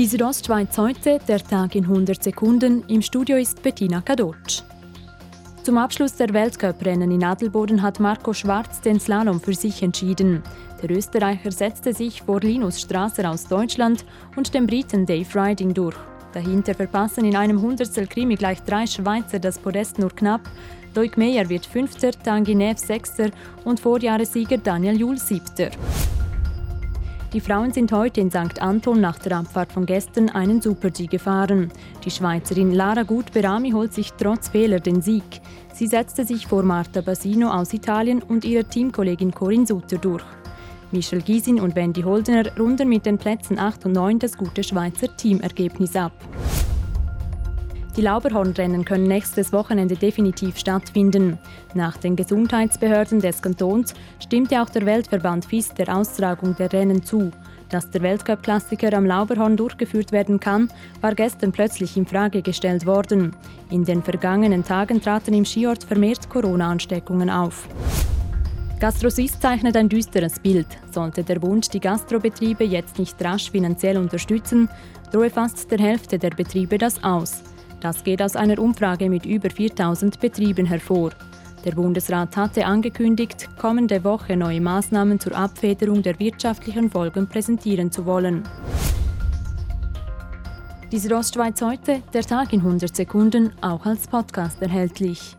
Die Südostschweiz heute, der Tag in 100 Sekunden. Im Studio ist Bettina Kadotsch. Zum Abschluss der Weltcuprennen in Adelboden hat Marco Schwarz den Slalom für sich entschieden. Der Österreicher setzte sich vor Linus Strasser aus Deutschland und dem Briten Dave Riding durch. Dahinter verpassen in einem Hundertstel Krimi gleich drei Schweizer das Podest nur knapp. Loic Meyer wird Fünfter, Tanguy Neves Sechster und Vorjahressieger Daniel Juhl Siebter. Die Frauen sind heute in St. Anton nach der Abfahrt von gestern einen Super-G gefahren. Die Schweizerin Lara Gut-Berami holt sich trotz Fehler den Sieg. Sie setzte sich vor Marta Basino aus Italien und ihrer Teamkollegin Corinne Sutter durch. Michel Gysin und Wendy Holdener runden mit den Plätzen 8 und 9 das gute Schweizer Teamergebnis ab. Die Lauberhornrennen können nächstes Wochenende definitiv stattfinden. Nach den Gesundheitsbehörden des Kantons stimmte auch der Weltverband FIS der Austragung der Rennen zu. Dass der Weltcup-Klassiker am Lauberhorn durchgeführt werden kann, war gestern plötzlich in Frage gestellt worden. In den vergangenen Tagen traten im Skiort vermehrt Corona-Ansteckungen auf. GastroSwiss zeichnet ein düsteres Bild. Sollte der Wunsch, die Gastrobetriebe jetzt nicht rasch finanziell unterstützen, drohe fast der Hälfte der Betriebe das aus. Das geht aus einer Umfrage mit über 4000 Betrieben hervor. Der Bundesrat hatte angekündigt, kommende Woche neue Maßnahmen zur Abfederung der wirtschaftlichen Folgen präsentieren zu wollen. Diese Ostschweiz heute, der Tag in 100 Sekunden, auch als Podcast erhältlich.